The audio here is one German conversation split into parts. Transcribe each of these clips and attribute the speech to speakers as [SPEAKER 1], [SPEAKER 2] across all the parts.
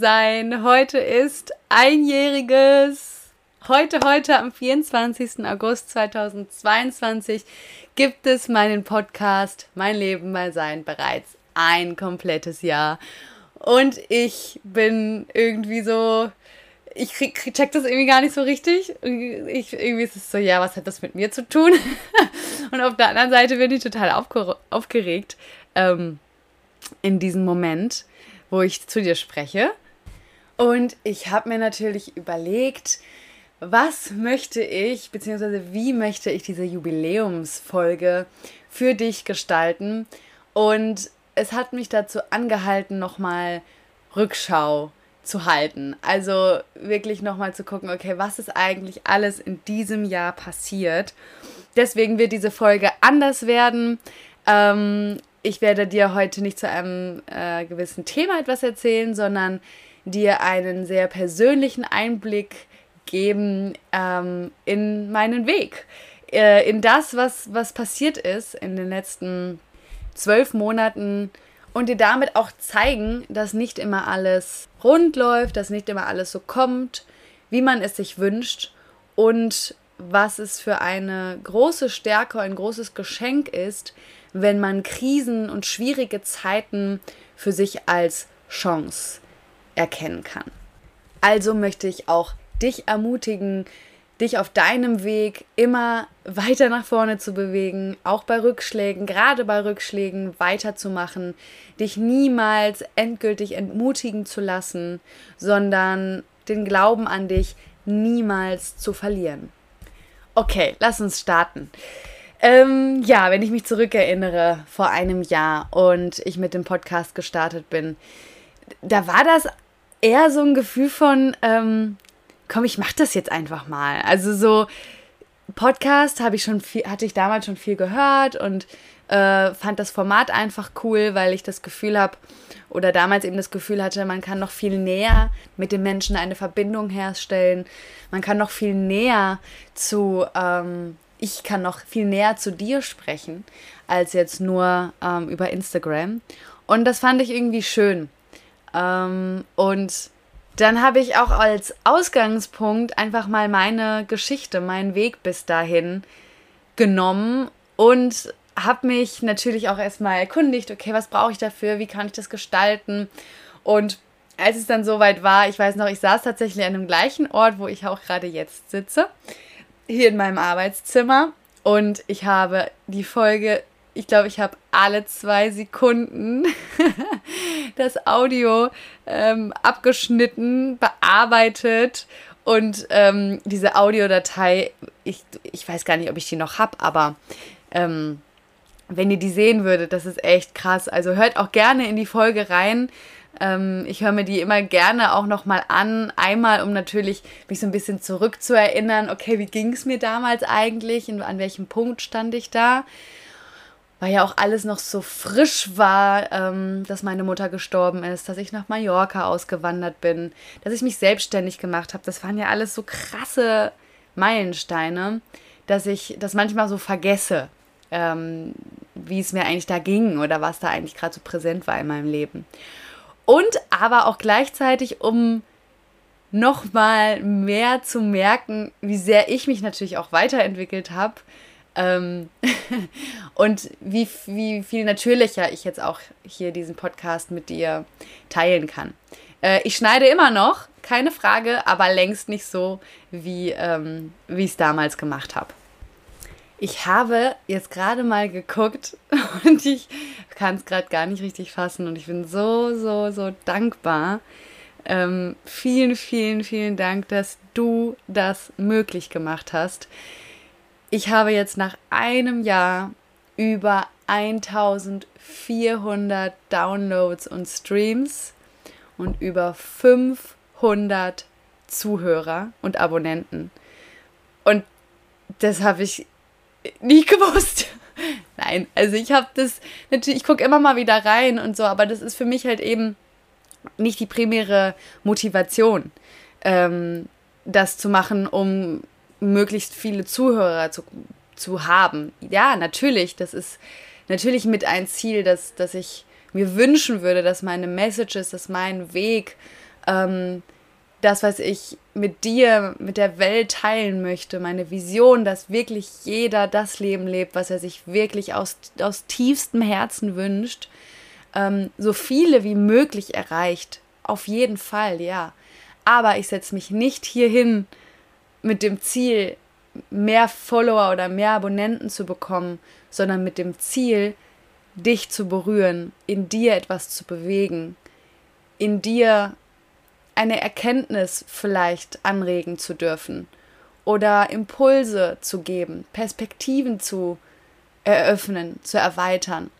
[SPEAKER 1] Sein. Heute ist einjähriges. Heute, heute am 24. August 2022 gibt es meinen Podcast Mein Leben, mein Sein bereits ein komplettes Jahr. Und ich bin irgendwie so ich krieg, check das irgendwie gar nicht so richtig. Ich, irgendwie ist es so, ja, was hat das mit mir zu tun? Und auf der anderen Seite bin ich total aufgeregt ähm, in diesem Moment, wo ich zu dir spreche. Und ich habe mir natürlich überlegt, was möchte ich, beziehungsweise wie möchte ich diese Jubiläumsfolge für dich gestalten. Und es hat mich dazu angehalten, nochmal Rückschau zu halten. Also wirklich nochmal zu gucken, okay, was ist eigentlich alles in diesem Jahr passiert. Deswegen wird diese Folge anders werden. Ähm, ich werde dir heute nicht zu einem äh, gewissen Thema etwas erzählen, sondern dir einen sehr persönlichen Einblick geben ähm, in meinen Weg, äh, in das, was, was passiert ist in den letzten zwölf Monaten und dir damit auch zeigen, dass nicht immer alles rund läuft, dass nicht immer alles so kommt, wie man es sich wünscht und was es für eine große Stärke, ein großes Geschenk ist, wenn man Krisen und schwierige Zeiten für sich als Chance erkennen kann. Also möchte ich auch dich ermutigen, dich auf deinem Weg immer weiter nach vorne zu bewegen, auch bei Rückschlägen, gerade bei Rückschlägen weiterzumachen, dich niemals endgültig entmutigen zu lassen, sondern den Glauben an dich niemals zu verlieren. Okay, lass uns starten. Ähm, ja, wenn ich mich zurückerinnere vor einem Jahr und ich mit dem Podcast gestartet bin, da war das eher so ein Gefühl von, ähm, komm, ich mach das jetzt einfach mal. Also so Podcast habe ich schon viel, hatte ich damals schon viel gehört und äh, fand das Format einfach cool, weil ich das Gefühl habe oder damals eben das Gefühl hatte, man kann noch viel näher mit den Menschen eine Verbindung herstellen. Man kann noch viel näher zu, ähm, ich kann noch viel näher zu dir sprechen, als jetzt nur ähm, über Instagram. Und das fand ich irgendwie schön. Ähm, und dann habe ich auch als Ausgangspunkt einfach mal meine Geschichte, meinen Weg bis dahin genommen und habe mich natürlich auch erstmal erkundigt, okay, was brauche ich dafür, wie kann ich das gestalten? Und als es dann soweit war, ich weiß noch, ich saß tatsächlich an dem gleichen Ort, wo ich auch gerade jetzt sitze, hier in meinem Arbeitszimmer. Und ich habe die Folge ich glaube, ich habe alle zwei Sekunden das Audio ähm, abgeschnitten, bearbeitet und ähm, diese Audiodatei, ich, ich weiß gar nicht, ob ich die noch habe, aber ähm, wenn ihr die sehen würdet, das ist echt krass. Also hört auch gerne in die Folge rein. Ähm, ich höre mir die immer gerne auch nochmal an. Einmal, um natürlich mich so ein bisschen zurückzuerinnern, okay, wie ging es mir damals eigentlich und an welchem Punkt stand ich da weil ja auch alles noch so frisch war, ähm, dass meine Mutter gestorben ist, dass ich nach Mallorca ausgewandert bin, dass ich mich selbstständig gemacht habe. Das waren ja alles so krasse Meilensteine, dass ich das manchmal so vergesse, ähm, wie es mir eigentlich da ging oder was da eigentlich gerade so präsent war in meinem Leben. Und aber auch gleichzeitig, um nochmal mehr zu merken, wie sehr ich mich natürlich auch weiterentwickelt habe, ähm und wie, wie viel natürlicher ich jetzt auch hier diesen Podcast mit dir teilen kann. Äh, ich schneide immer noch, keine Frage, aber längst nicht so, wie, ähm, ich es damals gemacht habe. Ich habe jetzt gerade mal geguckt und ich kann es gerade gar nicht richtig fassen und ich bin so, so, so dankbar. Ähm, vielen, vielen, vielen Dank, dass du das möglich gemacht hast. Ich habe jetzt nach einem Jahr über 1400 Downloads und Streams und über 500 Zuhörer und Abonnenten. Und das habe ich nie gewusst. Nein, also ich habe das natürlich, ich gucke immer mal wieder rein und so, aber das ist für mich halt eben nicht die primäre Motivation, ähm, das zu machen, um möglichst viele Zuhörer zu, zu haben. Ja, natürlich, das ist natürlich mit ein Ziel, dass, dass ich mir wünschen würde, dass meine Messages, dass mein Weg, ähm, das, was ich mit dir, mit der Welt teilen möchte, meine Vision, dass wirklich jeder das Leben lebt, was er sich wirklich aus, aus tiefstem Herzen wünscht, ähm, so viele wie möglich erreicht. Auf jeden Fall, ja. Aber ich setze mich nicht hierhin mit dem Ziel, mehr Follower oder mehr Abonnenten zu bekommen, sondern mit dem Ziel, dich zu berühren, in dir etwas zu bewegen, in dir eine Erkenntnis vielleicht anregen zu dürfen oder Impulse zu geben, Perspektiven zu eröffnen, zu erweitern.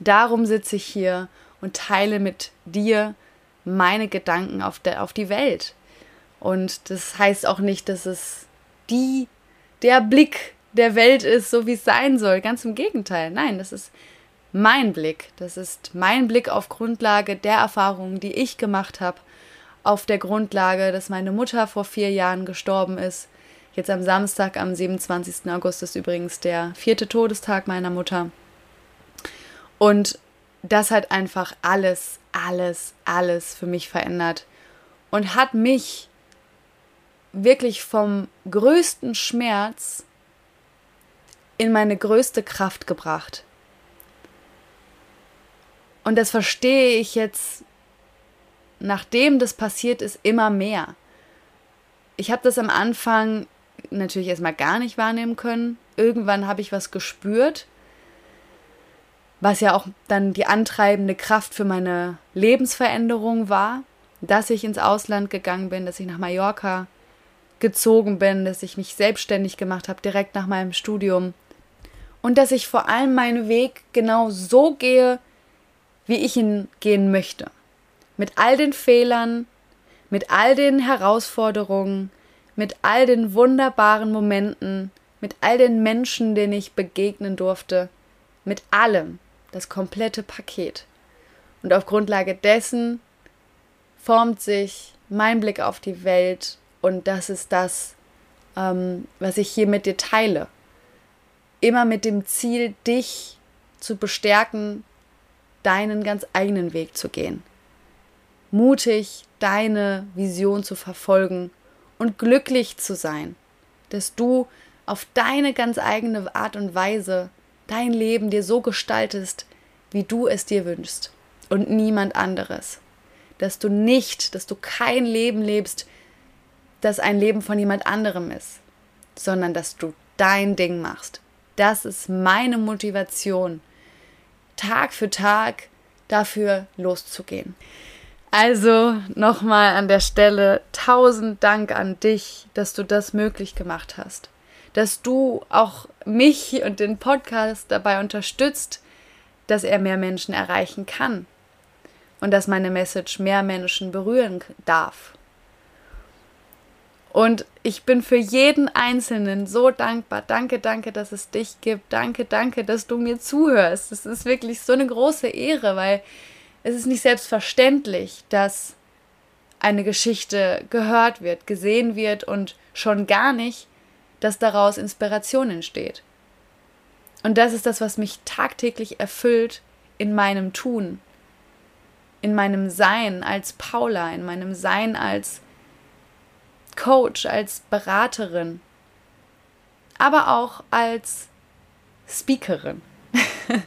[SPEAKER 1] Darum sitze ich hier und teile mit dir meine Gedanken auf, der, auf die Welt. Und das heißt auch nicht, dass es die, der Blick der Welt ist, so wie es sein soll. Ganz im Gegenteil. Nein, das ist mein Blick. Das ist mein Blick auf Grundlage der Erfahrungen, die ich gemacht habe auf der Grundlage, dass meine Mutter vor vier Jahren gestorben ist. Jetzt am Samstag, am 27. August ist übrigens der vierte Todestag meiner Mutter. Und das hat einfach alles, alles, alles für mich verändert und hat mich wirklich vom größten Schmerz in meine größte Kraft gebracht. Und das verstehe ich jetzt nachdem das passiert ist, immer mehr. Ich habe das am Anfang natürlich erstmal gar nicht wahrnehmen können. Irgendwann habe ich was gespürt, was ja auch dann die antreibende Kraft für meine Lebensveränderung war, dass ich ins Ausland gegangen bin, dass ich nach Mallorca gezogen bin, dass ich mich selbstständig gemacht habe direkt nach meinem Studium und dass ich vor allem meinen Weg genau so gehe, wie ich ihn gehen möchte mit all den Fehlern, mit all den Herausforderungen, mit all den wunderbaren Momenten, mit all den Menschen, denen ich begegnen durfte, mit allem, das komplette Paket. Und auf Grundlage dessen formt sich mein Blick auf die Welt und das ist das, ähm, was ich hier mit dir teile. Immer mit dem Ziel, dich zu bestärken, deinen ganz eigenen Weg zu gehen mutig deine Vision zu verfolgen und glücklich zu sein, dass du auf deine ganz eigene Art und Weise dein Leben dir so gestaltest, wie du es dir wünschst und niemand anderes. Dass du nicht, dass du kein Leben lebst, das ein Leben von jemand anderem ist, sondern dass du dein Ding machst. Das ist meine Motivation, Tag für Tag dafür loszugehen. Also nochmal an der Stelle tausend Dank an dich, dass du das möglich gemacht hast. Dass du auch mich und den Podcast dabei unterstützt, dass er mehr Menschen erreichen kann. Und dass meine Message mehr Menschen berühren darf. Und ich bin für jeden Einzelnen so dankbar. Danke, danke, dass es dich gibt. Danke, danke, dass du mir zuhörst. Das ist wirklich so eine große Ehre, weil es ist nicht selbstverständlich, dass eine Geschichte gehört wird, gesehen wird und schon gar nicht, dass daraus Inspiration entsteht. Und das ist das, was mich tagtäglich erfüllt in meinem Tun, in meinem Sein als Paula, in meinem Sein als Coach, als Beraterin, aber auch als Speakerin.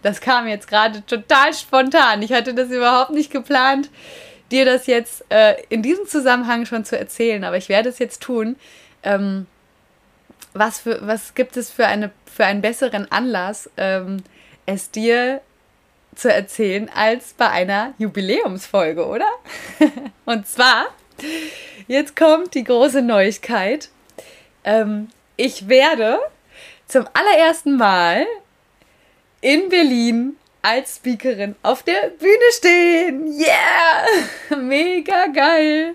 [SPEAKER 1] Das kam jetzt gerade total spontan. Ich hatte das überhaupt nicht geplant, dir das jetzt äh, in diesem Zusammenhang schon zu erzählen, aber ich werde es jetzt tun, ähm, was, für, was gibt es für, eine, für einen besseren Anlass, ähm, es dir zu erzählen als bei einer Jubiläumsfolge, oder? Und zwar, jetzt kommt die große Neuigkeit. Ähm, ich werde zum allerersten Mal in Berlin als Speakerin auf der Bühne stehen. Yeah! Mega geil.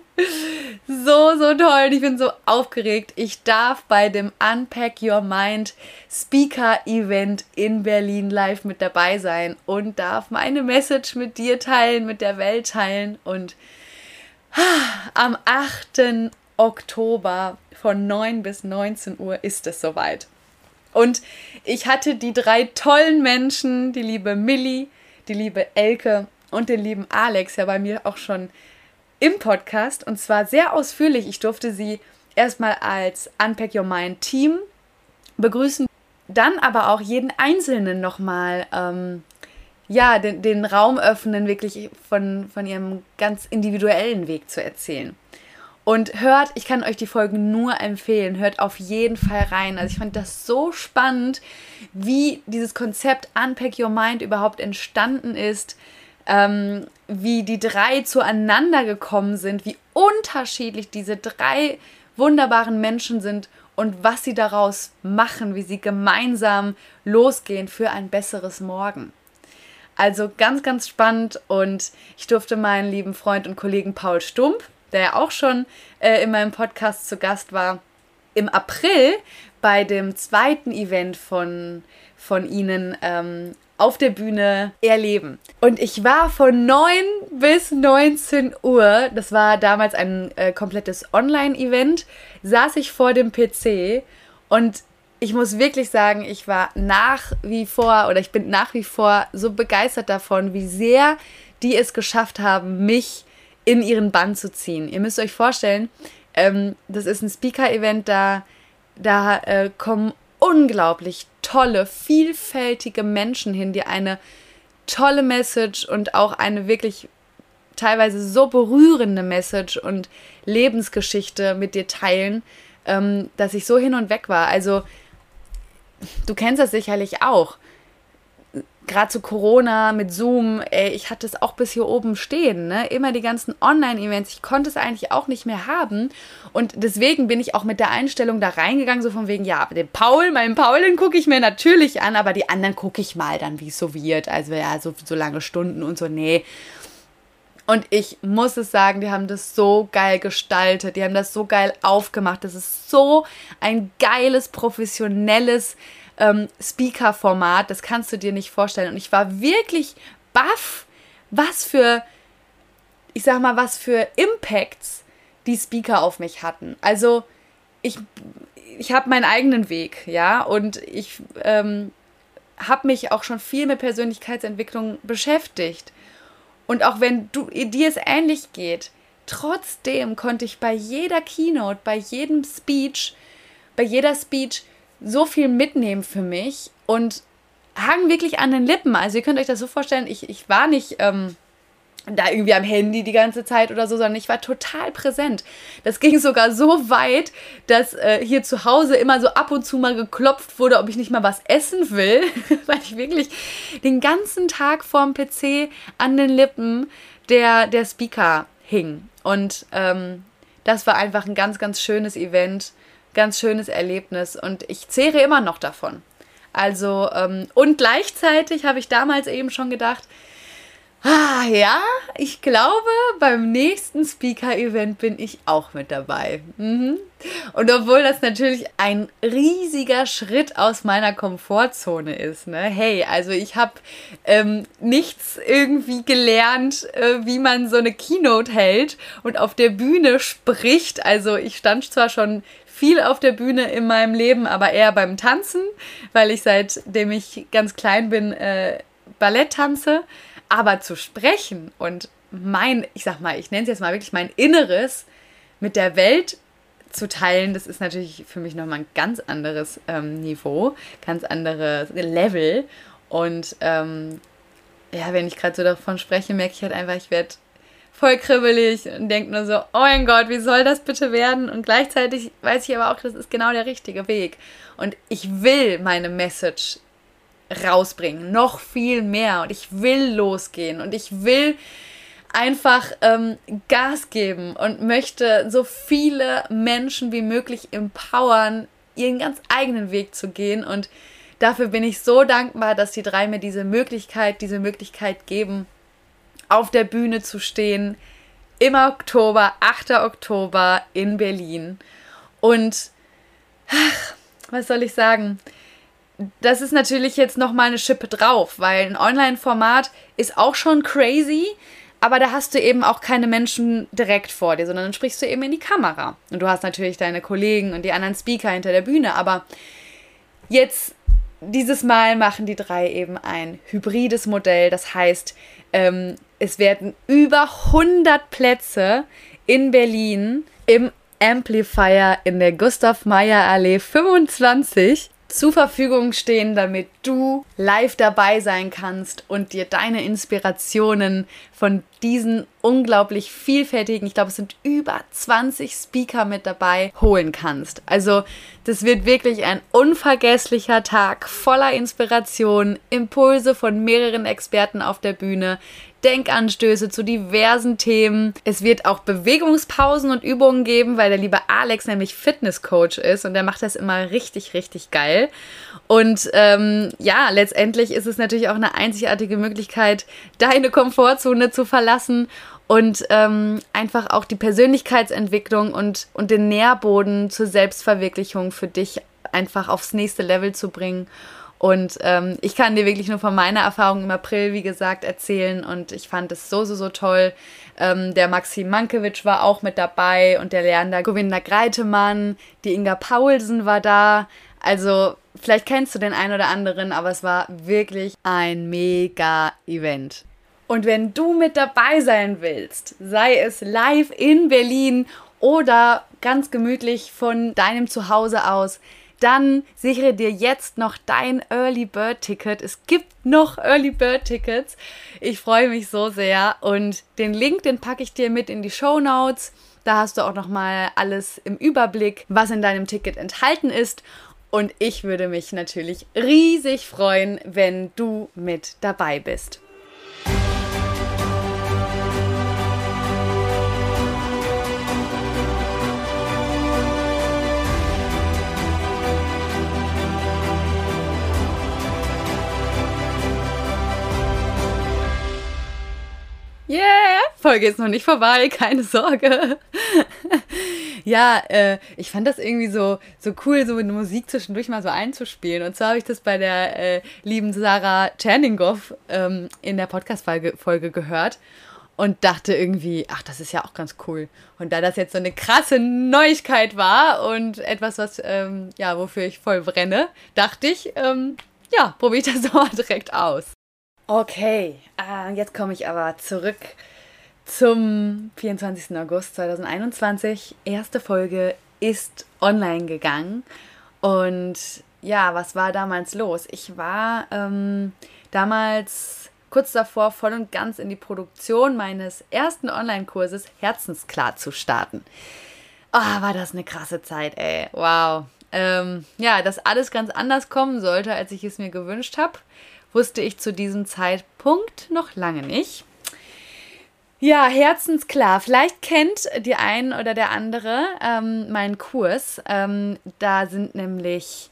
[SPEAKER 1] So, so toll. Ich bin so aufgeregt. Ich darf bei dem Unpack Your Mind Speaker Event in Berlin live mit dabei sein und darf meine Message mit dir teilen, mit der Welt teilen. Und am 8. Oktober von 9 bis 19 Uhr ist es soweit. Und ich hatte die drei tollen Menschen, die liebe Millie, die liebe Elke und den lieben Alex ja bei mir auch schon im Podcast und zwar sehr ausführlich. Ich durfte sie erstmal als Unpack Your Mind Team begrüßen, dann aber auch jeden Einzelnen nochmal ähm, ja, den, den Raum öffnen, wirklich von, von ihrem ganz individuellen Weg zu erzählen. Und hört, ich kann euch die Folgen nur empfehlen, hört auf jeden Fall rein. Also ich fand das so spannend, wie dieses Konzept Unpack Your Mind überhaupt entstanden ist, ähm, wie die drei zueinander gekommen sind, wie unterschiedlich diese drei wunderbaren Menschen sind und was sie daraus machen, wie sie gemeinsam losgehen für ein besseres Morgen. Also ganz, ganz spannend und ich durfte meinen lieben Freund und Kollegen Paul Stump der ja auch schon äh, in meinem Podcast zu Gast war, im April bei dem zweiten Event von, von Ihnen ähm, auf der Bühne erleben. Und ich war von 9 bis 19 Uhr, das war damals ein äh, komplettes Online-Event, saß ich vor dem PC und ich muss wirklich sagen, ich war nach wie vor oder ich bin nach wie vor so begeistert davon, wie sehr die es geschafft haben, mich in ihren Bann zu ziehen. Ihr müsst euch vorstellen, ähm, das ist ein Speaker-Event, da, da äh, kommen unglaublich tolle, vielfältige Menschen hin, die eine tolle Message und auch eine wirklich teilweise so berührende Message und Lebensgeschichte mit dir teilen, ähm, dass ich so hin und weg war. Also, du kennst das sicherlich auch gerade zu Corona mit Zoom, ey, ich hatte es auch bis hier oben stehen, ne? Immer die ganzen Online-Events. Ich konnte es eigentlich auch nicht mehr haben. Und deswegen bin ich auch mit der Einstellung da reingegangen, so von wegen, ja, den Paul, meinen Paul, den gucke ich mir natürlich an, aber die anderen gucke ich mal dann, wie es so wird. Also ja, so, so lange Stunden und so, nee. Und ich muss es sagen, die haben das so geil gestaltet, die haben das so geil aufgemacht. Das ist so ein geiles, professionelles ähm, Speaker-Format. Das kannst du dir nicht vorstellen. Und ich war wirklich baff, was für, ich sag mal, was für Impacts die Speaker auf mich hatten. Also ich, ich habe meinen eigenen Weg, ja, und ich ähm, habe mich auch schon viel mit Persönlichkeitsentwicklung beschäftigt. Und auch wenn du, dir es ähnlich geht, trotzdem konnte ich bei jeder Keynote, bei jedem Speech, bei jeder Speech so viel mitnehmen für mich und hang wirklich an den Lippen. Also ihr könnt euch das so vorstellen, ich, ich war nicht ähm, da irgendwie am Handy die ganze Zeit oder so, sondern ich war total präsent. Das ging sogar so weit, dass äh, hier zu Hause immer so ab und zu mal geklopft wurde, ob ich nicht mal was essen will, weil ich wirklich den ganzen Tag vorm PC an den Lippen der, der Speaker hing. Und ähm, das war einfach ein ganz, ganz schönes Event ganz schönes Erlebnis und ich zehre immer noch davon. Also, ähm, und gleichzeitig habe ich damals eben schon gedacht, ah, ja, ich glaube, beim nächsten Speaker-Event bin ich auch mit dabei. Mhm. Und obwohl das natürlich ein riesiger Schritt aus meiner Komfortzone ist, ne? Hey, also ich habe ähm, nichts irgendwie gelernt, äh, wie man so eine Keynote hält und auf der Bühne spricht. Also ich stand zwar schon viel auf der Bühne in meinem Leben, aber eher beim Tanzen, weil ich seitdem ich ganz klein bin äh, Ballett tanze. Aber zu sprechen und mein, ich sag mal, ich nenne es jetzt mal wirklich mein Inneres mit der Welt zu teilen, das ist natürlich für mich nochmal ein ganz anderes ähm, Niveau, ganz anderes Level. Und ähm, ja, wenn ich gerade so davon spreche, merke ich halt einfach, ich werde voll kribbelig und denke nur so, oh mein Gott, wie soll das bitte werden? Und gleichzeitig weiß ich aber auch, das ist genau der richtige Weg. Und ich will meine Message rausbringen, noch viel mehr. Und ich will losgehen und ich will einfach ähm, Gas geben und möchte so viele Menschen wie möglich empowern, ihren ganz eigenen Weg zu gehen. Und dafür bin ich so dankbar, dass die drei mir diese Möglichkeit, diese Möglichkeit geben, auf der Bühne zu stehen. Im Oktober, 8. Oktober in Berlin. Und ach, was soll ich sagen? Das ist natürlich jetzt nochmal eine Schippe drauf, weil ein Online-Format ist auch schon crazy, aber da hast du eben auch keine Menschen direkt vor dir, sondern dann sprichst du eben in die Kamera. Und du hast natürlich deine Kollegen und die anderen Speaker hinter der Bühne, aber jetzt dieses Mal machen die drei eben ein hybrides Modell. Das heißt, ähm, es werden über 100 Plätze in Berlin im Amplifier in der Gustav Meyer Allee 25 zur Verfügung stehen, damit du live dabei sein kannst und dir deine Inspirationen von diesen unglaublich vielfältigen, ich glaube es sind über 20 Speaker mit dabei, holen kannst. Also das wird wirklich ein unvergesslicher Tag voller Inspiration, Impulse von mehreren Experten auf der Bühne, Denkanstöße zu diversen Themen. Es wird auch Bewegungspausen und Übungen geben, weil der liebe Alex nämlich Fitnesscoach ist und der macht das immer richtig, richtig geil. Und ähm, ja, letztendlich ist es natürlich auch eine einzigartige Möglichkeit, deine Komfortzone zu verlassen und ähm, einfach auch die Persönlichkeitsentwicklung und, und den Nährboden zur Selbstverwirklichung für dich einfach aufs nächste Level zu bringen. Und ähm, ich kann dir wirklich nur von meiner Erfahrung im April, wie gesagt, erzählen. Und ich fand es so, so, so toll. Ähm, der Maxim Mankiewicz war auch mit dabei und der Leander Govinda Greitemann, die Inga Paulsen war da. Also, vielleicht kennst du den einen oder anderen, aber es war wirklich ein mega Event. Und wenn du mit dabei sein willst, sei es live in Berlin oder ganz gemütlich von deinem Zuhause aus, dann sichere dir jetzt noch dein Early Bird Ticket. Es gibt noch Early Bird Tickets. Ich freue mich so sehr und den Link, den packe ich dir mit in die Show Notes. Da hast du auch noch mal alles im Überblick, was in deinem Ticket enthalten ist. Und ich würde mich natürlich riesig freuen, wenn du mit dabei bist. Yeah, Folge ist noch nicht vorbei, keine Sorge. ja, äh, ich fand das irgendwie so, so cool, so mit Musik zwischendurch mal so einzuspielen. Und zwar habe ich das bei der äh, lieben Sarah Tscherningow ähm, in der Podcast-Folge Folge gehört und dachte irgendwie, ach, das ist ja auch ganz cool. Und da das jetzt so eine krasse Neuigkeit war und etwas, was, ähm, ja, wofür ich voll brenne, dachte ich, ähm, ja, probiere ich das doch mal direkt aus. Okay, äh, jetzt komme ich aber zurück zum 24. August 2021. Erste Folge ist online gegangen. Und ja, was war damals los? Ich war ähm, damals kurz davor, voll und ganz in die Produktion meines ersten Online-Kurses Herzensklar zu starten. Oh, war das eine krasse Zeit, ey. Wow. Ähm, ja, dass alles ganz anders kommen sollte, als ich es mir gewünscht habe wusste ich zu diesem Zeitpunkt noch lange nicht. Ja, herzensklar. Vielleicht kennt die ein oder der andere ähm, meinen Kurs. Ähm, da sind nämlich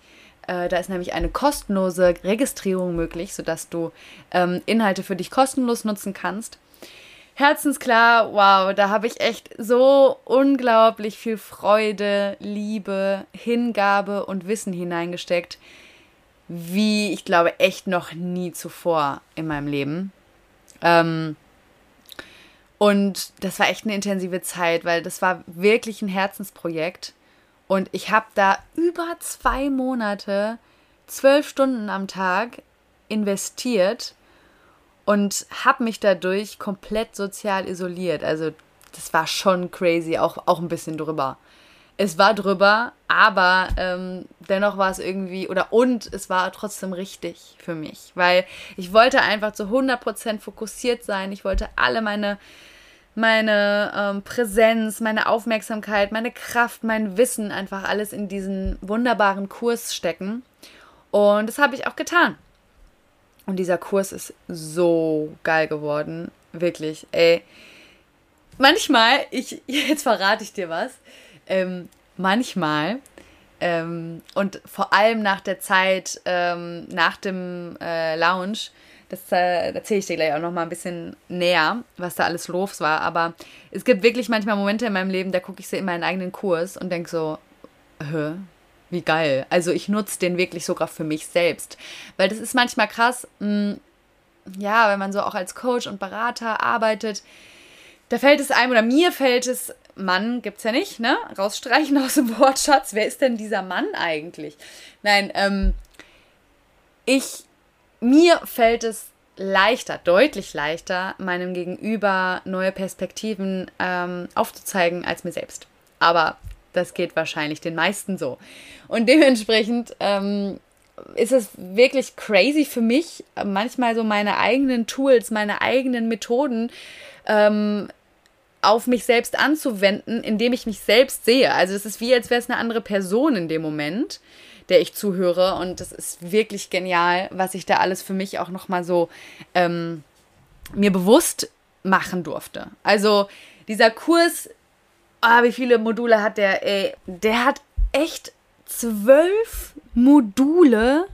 [SPEAKER 1] äh, da ist nämlich eine kostenlose Registrierung möglich, sodass du ähm, Inhalte für dich kostenlos nutzen kannst. Herzensklar, wow, da habe ich echt so unglaublich viel Freude, Liebe, Hingabe und Wissen hineingesteckt wie ich glaube echt noch nie zuvor in meinem Leben. Ähm, und das war echt eine intensive Zeit, weil das war wirklich ein Herzensprojekt. Und ich habe da über zwei Monate, zwölf Stunden am Tag investiert und habe mich dadurch komplett sozial isoliert. Also das war schon crazy, auch, auch ein bisschen drüber es war drüber, aber ähm, dennoch war es irgendwie, oder und es war trotzdem richtig für mich, weil ich wollte einfach zu 100% fokussiert sein. Ich wollte alle meine, meine ähm, Präsenz, meine Aufmerksamkeit, meine Kraft, mein Wissen, einfach alles in diesen wunderbaren Kurs stecken. Und das habe ich auch getan. Und dieser Kurs ist so geil geworden. Wirklich, ey. Manchmal, ich, jetzt verrate ich dir was. Ähm, manchmal ähm, und vor allem nach der Zeit, ähm, nach dem äh, Lounge, das äh, erzähle ich dir gleich auch noch mal ein bisschen näher, was da alles los war. Aber es gibt wirklich manchmal Momente in meinem Leben, da gucke ich so in meinen eigenen Kurs und denke so, hä? Wie geil. Also ich nutze den wirklich sogar für mich selbst. Weil das ist manchmal krass, mh, hm, ja, wenn man so auch als Coach und Berater arbeitet, da fällt es einem oder mir fällt es Mann gibt es ja nicht, ne? Rausstreichen aus dem Wortschatz. Wer ist denn dieser Mann eigentlich? Nein, ähm, ich, mir fällt es leichter, deutlich leichter, meinem Gegenüber neue Perspektiven ähm, aufzuzeigen als mir selbst. Aber das geht wahrscheinlich den meisten so. Und dementsprechend ähm, ist es wirklich crazy für mich, manchmal so meine eigenen Tools, meine eigenen Methoden ähm, auf mich selbst anzuwenden, indem ich mich selbst sehe. Also es ist wie, als wäre es eine andere Person in dem Moment, der ich zuhöre. Und das ist wirklich genial, was ich da alles für mich auch nochmal so ähm, mir bewusst machen durfte. Also dieser Kurs, ah, wie viele Module hat der? Ey, der hat echt zwölf Module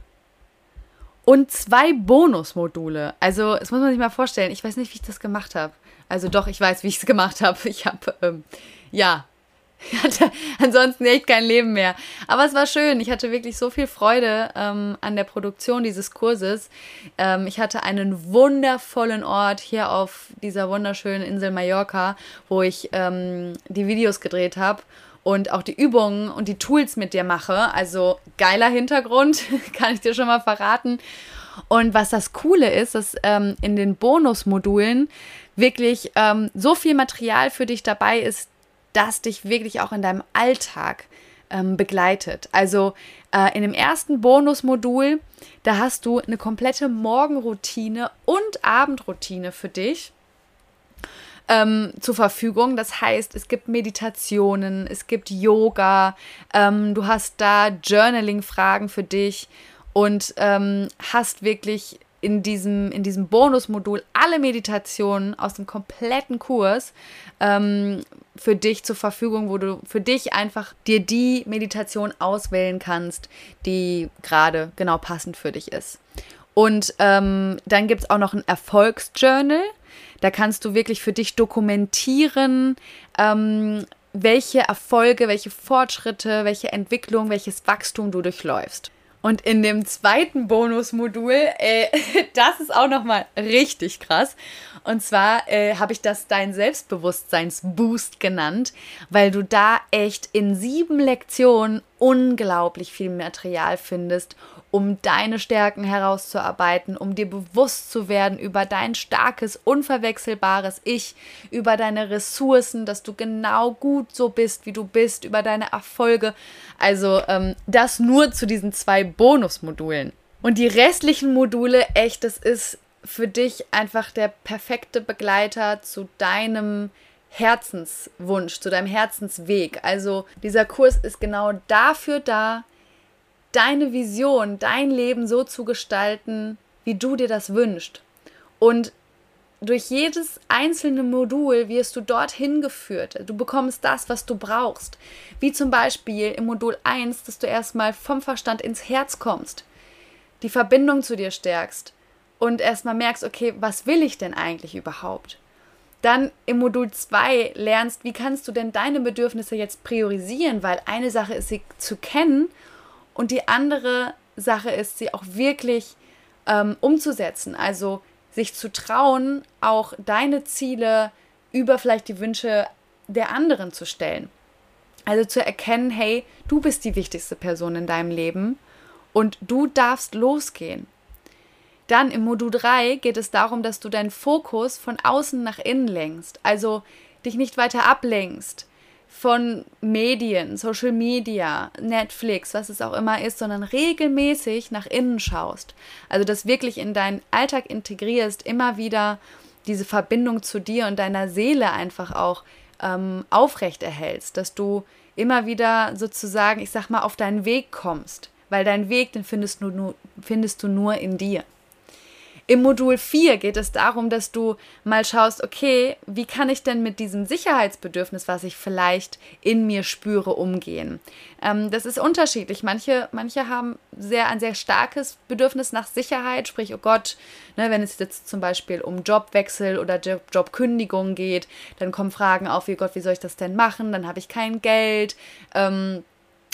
[SPEAKER 1] und zwei Bonusmodule. Also, das muss man sich mal vorstellen. Ich weiß nicht, wie ich das gemacht habe. Also doch, ich weiß, wie ich es gemacht habe. Ich habe, ähm, ja, hatte ansonsten echt kein Leben mehr. Aber es war schön. Ich hatte wirklich so viel Freude ähm, an der Produktion dieses Kurses. Ähm, ich hatte einen wundervollen Ort hier auf dieser wunderschönen Insel Mallorca, wo ich ähm, die Videos gedreht habe und auch die Übungen und die Tools mit dir mache. Also geiler Hintergrund, kann ich dir schon mal verraten. Und was das Coole ist, dass ähm, in den Bonusmodulen wirklich ähm, so viel Material für dich dabei ist, das dich wirklich auch in deinem Alltag ähm, begleitet. Also äh, in dem ersten Bonusmodul, da hast du eine komplette Morgenroutine und Abendroutine für dich. Ähm, zur Verfügung. Das heißt, es gibt Meditationen, es gibt Yoga, ähm, du hast da Journaling-Fragen für dich und ähm, hast wirklich in diesem, in diesem Bonusmodul alle Meditationen aus dem kompletten Kurs ähm, für dich zur Verfügung, wo du für dich einfach dir die Meditation auswählen kannst, die gerade genau passend für dich ist. Und ähm, dann gibt es auch noch ein Erfolgsjournal. Da kannst du wirklich für dich dokumentieren, ähm, welche Erfolge, welche Fortschritte, welche Entwicklung, welches Wachstum du durchläufst. Und in dem zweiten Bonusmodul, äh, das ist auch nochmal richtig krass. Und zwar äh, habe ich das dein Selbstbewusstseinsboost genannt, weil du da echt in sieben Lektionen unglaublich viel Material findest, um deine Stärken herauszuarbeiten, um dir bewusst zu werden über dein starkes, unverwechselbares Ich, über deine Ressourcen, dass du genau gut so bist, wie du bist, über deine Erfolge. Also ähm, das nur zu diesen zwei Bonusmodulen. Und die restlichen Module, echt, das ist für dich einfach der perfekte Begleiter zu deinem Herzenswunsch, zu deinem Herzensweg. Also dieser Kurs ist genau dafür da, deine Vision, dein Leben so zu gestalten, wie du dir das wünschst. Und durch jedes einzelne Modul wirst du dorthin geführt. Du bekommst das, was du brauchst. Wie zum Beispiel im Modul 1, dass du erstmal vom Verstand ins Herz kommst, die Verbindung zu dir stärkst und erstmal merkst, okay, was will ich denn eigentlich überhaupt? Dann im Modul 2 lernst, wie kannst du denn deine Bedürfnisse jetzt priorisieren, weil eine Sache ist, sie zu kennen und die andere Sache ist, sie auch wirklich ähm, umzusetzen. Also sich zu trauen, auch deine Ziele über vielleicht die Wünsche der anderen zu stellen. Also zu erkennen, hey, du bist die wichtigste Person in deinem Leben und du darfst losgehen. Dann im Modul 3 geht es darum, dass du deinen Fokus von außen nach innen lenkst, also dich nicht weiter ablenkst, von Medien, Social Media, Netflix, was es auch immer ist, sondern regelmäßig nach innen schaust. Also das wirklich in deinen Alltag integrierst, immer wieder diese Verbindung zu dir und deiner Seele einfach auch ähm, aufrecht erhältst, dass du immer wieder sozusagen, ich sag mal, auf deinen Weg kommst, weil dein Weg, den findest du nur, findest du nur in dir. Im Modul 4 geht es darum, dass du mal schaust, okay, wie kann ich denn mit diesem Sicherheitsbedürfnis, was ich vielleicht in mir spüre, umgehen? Ähm, das ist unterschiedlich. Manche, manche haben sehr, ein sehr starkes Bedürfnis nach Sicherheit, sprich, oh Gott, ne, wenn es jetzt zum Beispiel um Jobwechsel oder Job, Jobkündigung geht, dann kommen Fragen auf, wie Gott, wie soll ich das denn machen? Dann habe ich kein Geld. Ähm,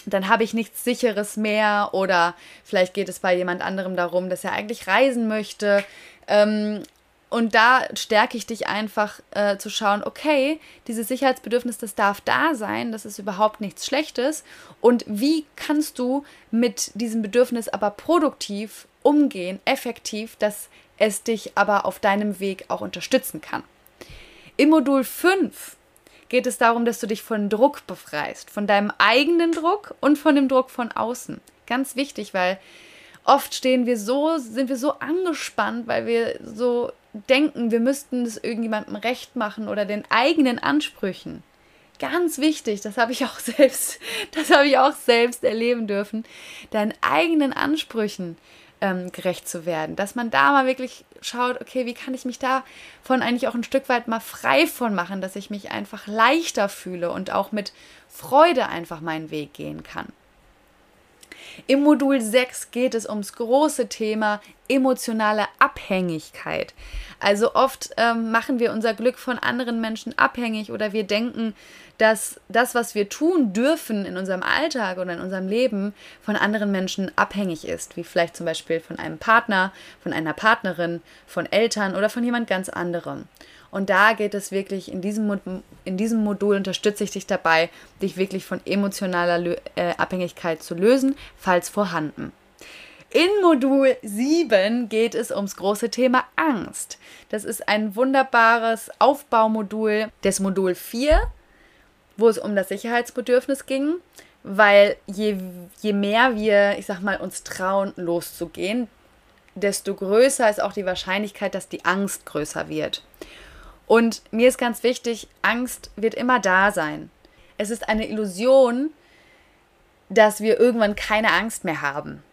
[SPEAKER 1] dann habe ich nichts Sicheres mehr oder vielleicht geht es bei jemand anderem darum, dass er eigentlich reisen möchte. Ähm, und da stärke ich dich einfach äh, zu schauen, okay, dieses Sicherheitsbedürfnis, das darf da sein, das ist überhaupt nichts Schlechtes. Und wie kannst du mit diesem Bedürfnis aber produktiv umgehen, effektiv, dass es dich aber auf deinem Weg auch unterstützen kann? Im Modul 5 geht es darum, dass du dich von Druck befreist, von deinem eigenen Druck und von dem Druck von außen. Ganz wichtig, weil oft stehen wir so, sind wir so angespannt, weil wir so denken, wir müssten es irgendjemandem recht machen oder den eigenen Ansprüchen. Ganz wichtig, das habe ich auch selbst, das habe ich auch selbst erleben dürfen, deinen eigenen Ansprüchen ähm, gerecht zu werden. Dass man da mal wirklich schaut, okay, wie kann ich mich davon eigentlich auch ein Stück weit mal frei von machen, dass ich mich einfach leichter fühle und auch mit Freude einfach meinen Weg gehen kann. Im Modul 6 geht es ums große Thema emotionale Abhängigkeit. Also oft ähm, machen wir unser Glück von anderen Menschen abhängig oder wir denken, dass das, was wir tun dürfen in unserem Alltag oder in unserem Leben, von anderen Menschen abhängig ist, wie vielleicht zum Beispiel von einem Partner, von einer Partnerin, von Eltern oder von jemand ganz anderem. Und da geht es wirklich, in diesem, in diesem Modul unterstütze ich dich dabei, dich wirklich von emotionaler äh, Abhängigkeit zu lösen, falls vorhanden. In Modul 7 geht es ums große Thema Angst. Das ist ein wunderbares Aufbaumodul des Modul 4, wo es um das Sicherheitsbedürfnis ging, weil je, je mehr wir, ich sag mal, uns trauen, loszugehen, desto größer ist auch die Wahrscheinlichkeit, dass die Angst größer wird. Und mir ist ganz wichtig, Angst wird immer da sein. Es ist eine Illusion, dass wir irgendwann keine Angst mehr haben.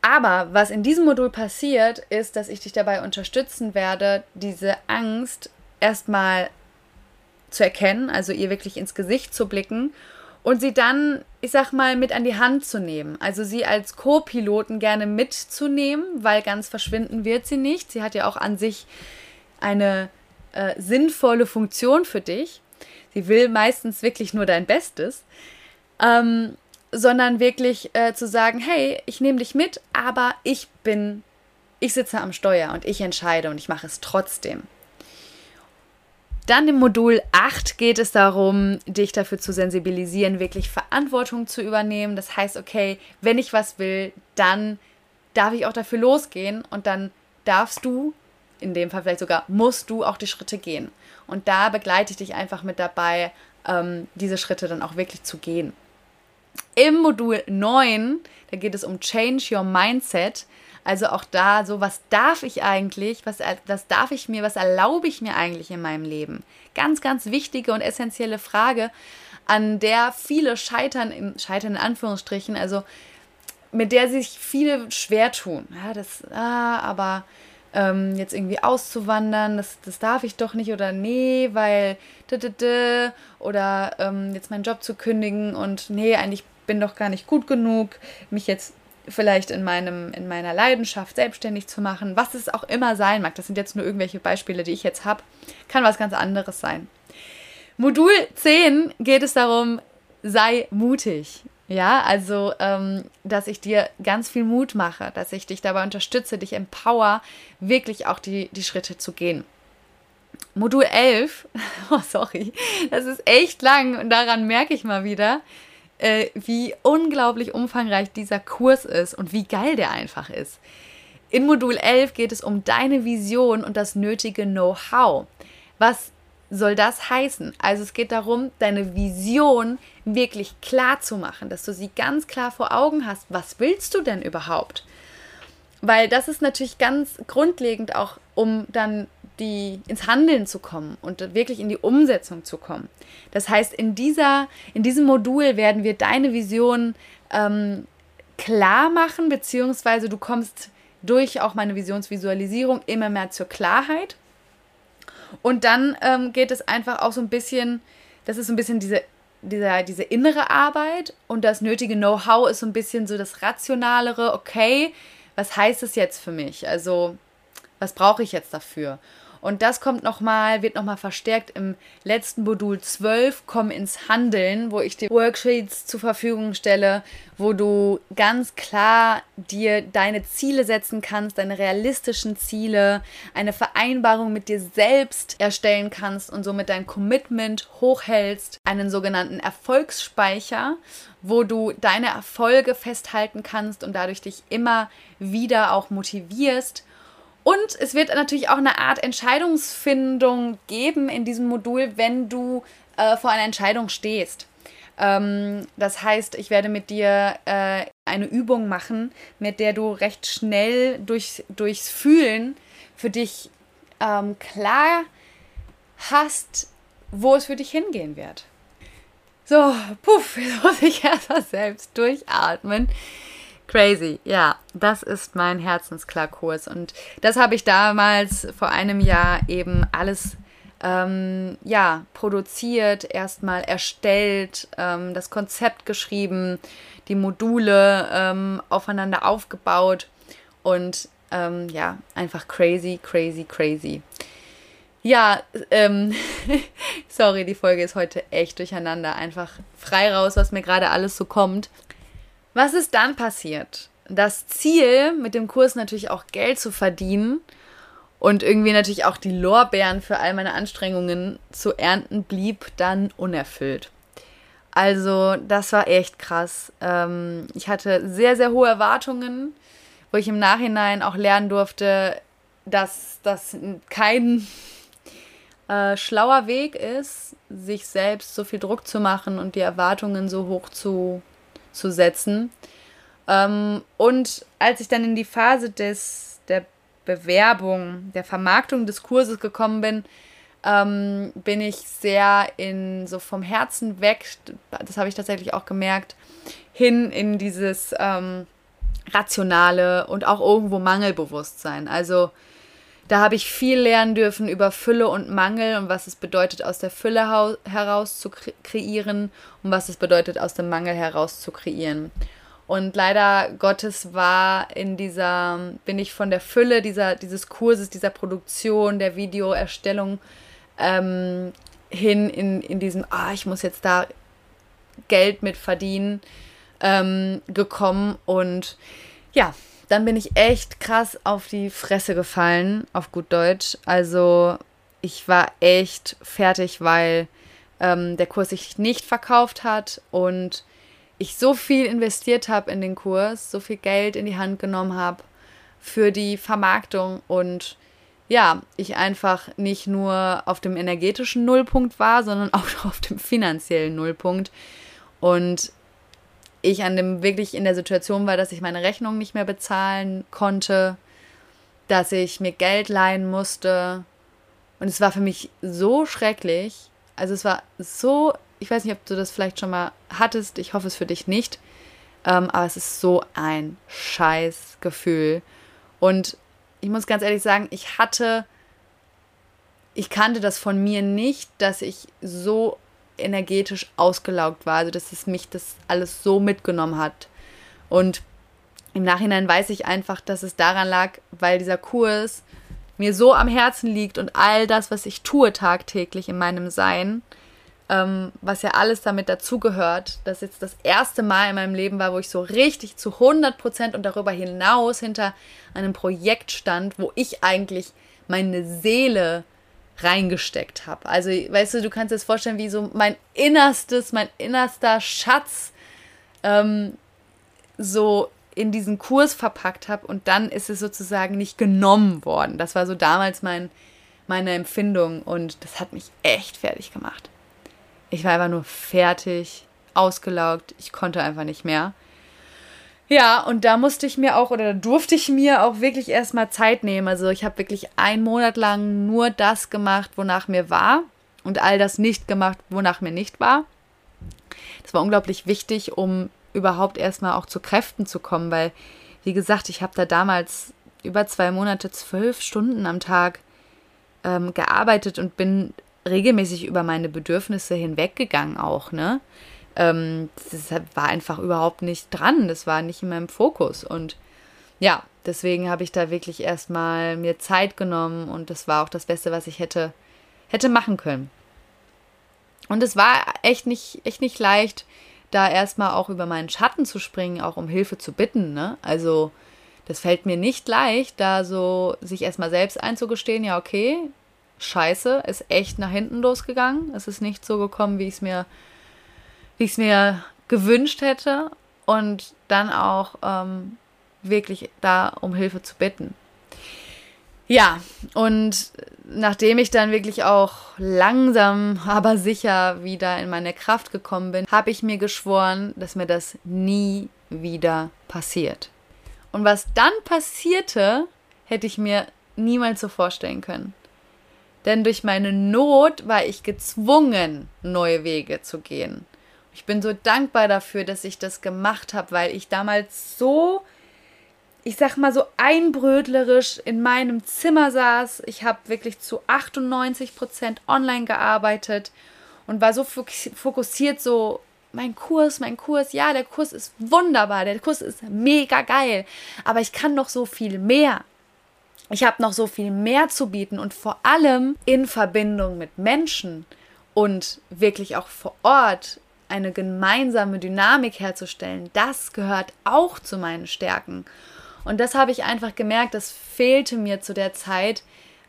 [SPEAKER 1] Aber was in diesem Modul passiert, ist, dass ich dich dabei unterstützen werde, diese Angst erstmal zu erkennen, also ihr wirklich ins Gesicht zu blicken und sie dann, ich sag mal, mit an die Hand zu nehmen. Also sie als Co-Piloten gerne mitzunehmen, weil ganz verschwinden wird sie nicht. Sie hat ja auch an sich eine äh, sinnvolle Funktion für dich. Sie will meistens wirklich nur dein Bestes. Ähm, sondern wirklich äh, zu sagen, hey, ich nehme dich mit, aber ich bin, ich sitze am Steuer und ich entscheide und ich mache es trotzdem. Dann im Modul 8 geht es darum, dich dafür zu sensibilisieren, wirklich Verantwortung zu übernehmen. Das heißt, okay, wenn ich was will, dann darf ich auch dafür losgehen und dann darfst du in dem Fall vielleicht sogar musst du auch die Schritte gehen. Und da begleite ich dich einfach mit dabei, ähm, diese Schritte dann auch wirklich zu gehen. Im Modul 9, da geht es um Change Your Mindset. Also auch da, so was darf ich eigentlich, was, was darf ich mir, was erlaube ich mir eigentlich in meinem Leben? Ganz, ganz wichtige und essentielle Frage, an der viele scheitern, scheitern in Anführungsstrichen, also mit der sich viele schwer tun. Ja, das, ah, aber ähm, jetzt irgendwie auszuwandern, das, das darf ich doch nicht oder nee, weil oder ähm, jetzt meinen Job zu kündigen und nee, eigentlich bin doch gar nicht gut genug, mich jetzt vielleicht in meinem in meiner Leidenschaft selbstständig zu machen, was es auch immer sein mag. Das sind jetzt nur irgendwelche Beispiele, die ich jetzt habe. Kann was ganz anderes sein. Modul 10 geht es darum, sei mutig. Ja, also, ähm, dass ich dir ganz viel Mut mache, dass ich dich dabei unterstütze, dich empower, wirklich auch die, die Schritte zu gehen. Modul 11, oh sorry, das ist echt lang und daran merke ich mal wieder, äh, wie unglaublich umfangreich dieser Kurs ist und wie geil der einfach ist. In Modul 11 geht es um deine Vision und das nötige Know-how. Was soll das heißen? Also es geht darum, deine Vision wirklich klar zu machen, dass du sie ganz klar vor Augen hast. Was willst du denn überhaupt? Weil das ist natürlich ganz grundlegend auch, um dann die, ins Handeln zu kommen und wirklich in die Umsetzung zu kommen. Das heißt, in, dieser, in diesem Modul werden wir deine Vision ähm, klar machen, beziehungsweise du kommst durch auch meine Visionsvisualisierung immer mehr zur Klarheit. Und dann ähm, geht es einfach auch so ein bisschen, das ist so ein bisschen diese, dieser, diese innere Arbeit und das nötige Know-how ist so ein bisschen so das rationalere, okay, was heißt es jetzt für mich? Also, was brauche ich jetzt dafür? Und das kommt nochmal, wird nochmal verstärkt im letzten Modul 12, komm ins Handeln, wo ich dir Worksheets zur Verfügung stelle, wo du ganz klar dir deine Ziele setzen kannst, deine realistischen Ziele, eine Vereinbarung mit dir selbst erstellen kannst und somit dein Commitment hochhältst, einen sogenannten Erfolgsspeicher, wo du deine Erfolge festhalten kannst und dadurch dich immer wieder auch motivierst und es wird natürlich auch eine Art Entscheidungsfindung geben in diesem Modul, wenn du äh, vor einer Entscheidung stehst. Ähm, das heißt, ich werde mit dir äh, eine Übung machen, mit der du recht schnell durch, durchs Fühlen für dich ähm, klar hast, wo es für dich hingehen wird. So, puff, jetzt muss ich erst mal selbst durchatmen. Crazy, ja, das ist mein Herzensklarkurs und das habe ich damals vor einem Jahr eben alles ähm, ja produziert, erstmal erstellt, ähm, das Konzept geschrieben, die Module ähm, aufeinander aufgebaut und ähm, ja einfach crazy, crazy, crazy. Ja, ähm, sorry, die Folge ist heute echt durcheinander. Einfach frei raus, was mir gerade alles so kommt. Was ist dann passiert? Das Ziel mit dem Kurs natürlich auch Geld zu verdienen und irgendwie natürlich auch die Lorbeeren für all meine Anstrengungen zu ernten, blieb dann unerfüllt. Also das war echt krass. Ähm, ich hatte sehr, sehr hohe Erwartungen, wo ich im Nachhinein auch lernen durfte, dass das kein äh, schlauer Weg ist, sich selbst so viel Druck zu machen und die Erwartungen so hoch zu zu setzen. Ähm, und als ich dann in die Phase des, der Bewerbung, der Vermarktung des Kurses gekommen bin, ähm, bin ich sehr in so vom Herzen weg, das habe ich tatsächlich auch gemerkt, hin in dieses ähm, Rationale und auch irgendwo Mangelbewusstsein. Also da habe ich viel lernen dürfen über Fülle und Mangel und was es bedeutet, aus der Fülle heraus zu kreieren und was es bedeutet, aus dem Mangel heraus zu kreieren. Und leider Gottes war in dieser, bin ich von der Fülle dieser, dieses Kurses, dieser Produktion, der Videoerstellung ähm, hin in, in diesem, ah, ich muss jetzt da Geld mit verdienen, ähm, gekommen. Und ja, dann bin ich echt krass auf die Fresse gefallen, auf gut Deutsch. Also ich war echt fertig, weil ähm, der Kurs sich nicht verkauft hat und ich so viel investiert habe in den Kurs, so viel Geld in die Hand genommen habe für die Vermarktung und ja, ich einfach nicht nur auf dem energetischen Nullpunkt war, sondern auch auf dem finanziellen Nullpunkt. Und ich an dem wirklich in der Situation war, dass ich meine Rechnung nicht mehr bezahlen konnte, dass ich mir Geld leihen musste. Und es war für mich so schrecklich. Also es war so, ich weiß nicht, ob du das vielleicht schon mal hattest, ich hoffe es für dich nicht. Ähm, aber es ist so ein scheiß Gefühl. Und ich muss ganz ehrlich sagen, ich hatte, ich kannte das von mir nicht, dass ich so energetisch ausgelaugt war, also dass es mich das alles so mitgenommen hat. Und im Nachhinein weiß ich einfach, dass es daran lag, weil dieser Kurs mir so am Herzen liegt und all das, was ich tue tagtäglich in meinem Sein, ähm, was ja alles damit dazugehört, dass jetzt das erste Mal in meinem Leben war, wo ich so richtig zu 100 Prozent und darüber hinaus hinter einem Projekt stand, wo ich eigentlich meine Seele reingesteckt habe. Also, weißt du, du kannst dir das vorstellen, wie so mein innerstes, mein innerster Schatz ähm, so in diesen Kurs verpackt habe und dann ist es sozusagen nicht genommen worden. Das war so damals mein, meine Empfindung und das hat mich echt fertig gemacht. Ich war einfach nur fertig, ausgelaugt, ich konnte einfach nicht mehr. Ja, und da musste ich mir auch oder durfte ich mir auch wirklich erstmal Zeit nehmen. Also ich habe wirklich einen Monat lang nur das gemacht, wonach mir war und all das nicht gemacht, wonach mir nicht war. Das war unglaublich wichtig, um überhaupt erstmal auch zu Kräften zu kommen, weil, wie gesagt, ich habe da damals über zwei Monate zwölf Stunden am Tag ähm, gearbeitet und bin regelmäßig über meine Bedürfnisse hinweggegangen auch, ne? Ähm, das war einfach überhaupt nicht dran, das war nicht in meinem Fokus und ja, deswegen habe ich da wirklich erstmal mir Zeit genommen und das war auch das Beste, was ich hätte, hätte machen können. Und es war echt nicht, echt nicht leicht, da erstmal auch über meinen Schatten zu springen, auch um Hilfe zu bitten. Ne? Also das fällt mir nicht leicht, da so sich erstmal selbst einzugestehen, ja, okay, scheiße, ist echt nach hinten losgegangen. Es ist nicht so gekommen, wie ich es mir, wie ich es mir gewünscht hätte. Und dann auch ähm, wirklich da um Hilfe zu bitten. Ja, und nachdem ich dann wirklich auch langsam, aber sicher wieder in meine Kraft gekommen bin, habe ich mir geschworen, dass mir das nie wieder passiert. Und was dann passierte, hätte ich mir niemals so vorstellen können. Denn durch meine Not war ich gezwungen, neue Wege zu gehen. Ich bin so dankbar dafür, dass ich das gemacht habe, weil ich damals so, ich sag mal so einbrötlerisch in meinem Zimmer saß. Ich habe wirklich zu 98 Prozent online gearbeitet und war so fokussiert, so mein Kurs, mein Kurs, ja, der Kurs ist wunderbar, der Kurs ist mega geil, aber ich kann noch so viel mehr. Ich habe noch so viel mehr zu bieten und vor allem in Verbindung mit Menschen und wirklich auch vor Ort eine gemeinsame Dynamik herzustellen, das gehört auch zu meinen Stärken. Und das habe ich einfach gemerkt, das fehlte mir zu der Zeit,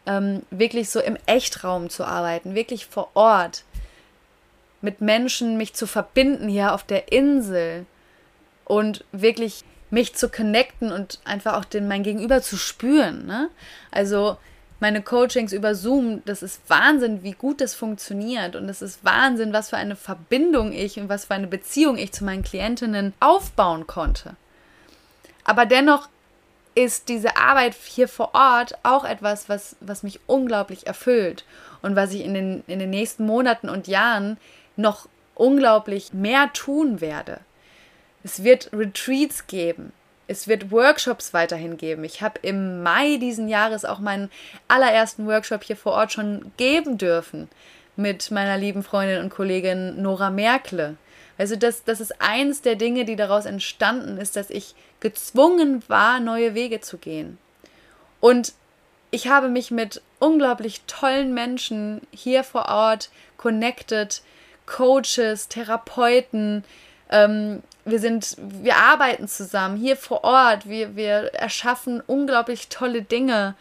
[SPEAKER 1] ähm, wirklich so im Echtraum zu arbeiten, wirklich vor Ort mit Menschen mich zu verbinden hier auf der Insel und wirklich mich zu connecten und einfach auch den mein Gegenüber zu spüren. Ne? Also meine Coachings über Zoom, das ist Wahnsinn, wie gut das funktioniert und es ist Wahnsinn, was für eine Verbindung ich und was für eine Beziehung ich zu meinen Klientinnen aufbauen konnte. Aber dennoch ist diese Arbeit hier vor Ort auch etwas, was, was mich unglaublich erfüllt und was ich in den, in den nächsten Monaten und Jahren noch unglaublich mehr tun werde. Es wird Retreats geben. Es wird Workshops weiterhin geben. Ich habe im Mai diesen Jahres auch meinen allerersten Workshop hier vor Ort schon geben dürfen mit meiner lieben Freundin und Kollegin Nora Merkle. Also das, das ist eins der Dinge, die daraus entstanden ist, dass ich gezwungen war, neue Wege zu gehen. Und ich habe mich mit unglaublich tollen Menschen hier vor Ort connected, Coaches, Therapeuten. Ähm, wir sind, wir arbeiten zusammen hier vor Ort. Wir, wir erschaffen unglaublich tolle Dinge.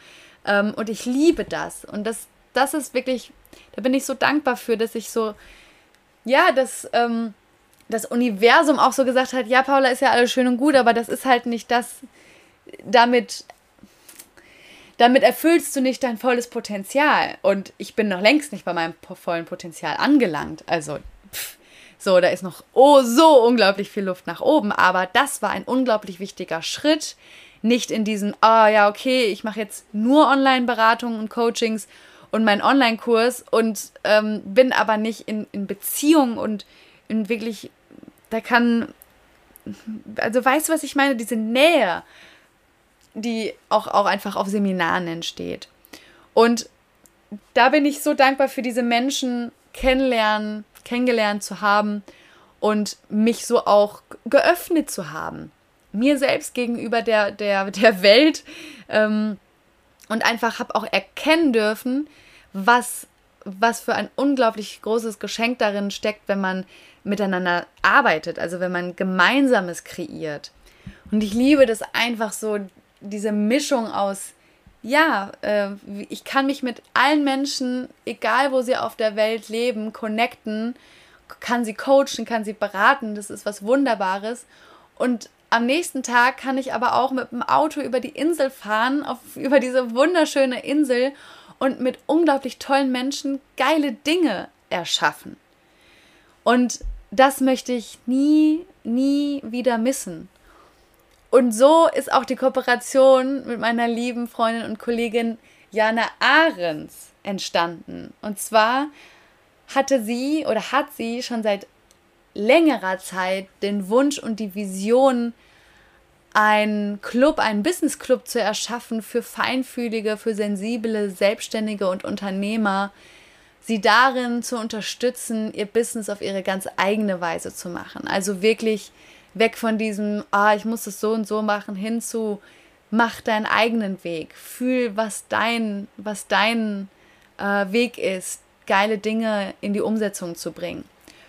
[SPEAKER 1] Ähm, und ich liebe das. Und das, das ist wirklich, da bin ich so dankbar für, dass ich so, ja, dass ähm, das Universum auch so gesagt hat, ja, Paula ist ja alles schön und gut, aber das ist halt nicht das, damit damit erfüllst du nicht dein volles Potenzial. Und ich bin noch längst nicht bei meinem vollen Potenzial angelangt. Also, pff, so, da ist noch oh, so unglaublich viel Luft nach oben. Aber das war ein unglaublich wichtiger Schritt. Nicht in diesem, ah oh, ja, okay, ich mache jetzt nur Online-Beratungen und Coachings und meinen Online-Kurs und ähm, bin aber nicht in, in Beziehung und in wirklich, da kann, also weißt du, was ich meine? Diese Nähe die auch, auch einfach auf Seminaren entsteht. Und da bin ich so dankbar für diese Menschen kennenlernen, kennengelernt zu haben und mich so auch geöffnet zu haben. Mir selbst gegenüber der, der, der Welt ähm, und einfach habe auch erkennen dürfen, was, was für ein unglaublich großes Geschenk darin steckt, wenn man miteinander arbeitet, also wenn man Gemeinsames kreiert. Und ich liebe das einfach so, diese Mischung aus, ja, äh, ich kann mich mit allen Menschen, egal wo sie auf der Welt leben, connecten, kann sie coachen, kann sie beraten, das ist was Wunderbares. Und am nächsten Tag kann ich aber auch mit dem Auto über die Insel fahren, auf, über diese wunderschöne Insel und mit unglaublich tollen Menschen geile Dinge erschaffen. Und das möchte ich nie, nie wieder missen. Und so ist auch die Kooperation mit meiner lieben Freundin und Kollegin Jana Ahrens entstanden. Und zwar hatte sie oder hat sie schon seit längerer Zeit den Wunsch und die Vision, einen Club, einen Business Club zu erschaffen für feinfühlige, für sensible Selbstständige und Unternehmer, sie darin zu unterstützen, ihr Business auf ihre ganz eigene Weise zu machen. Also wirklich weg von diesem, ah, ich muss es so und so machen, hin zu, mach deinen eigenen Weg, fühl, was dein, was dein äh, Weg ist, geile Dinge in die Umsetzung zu bringen.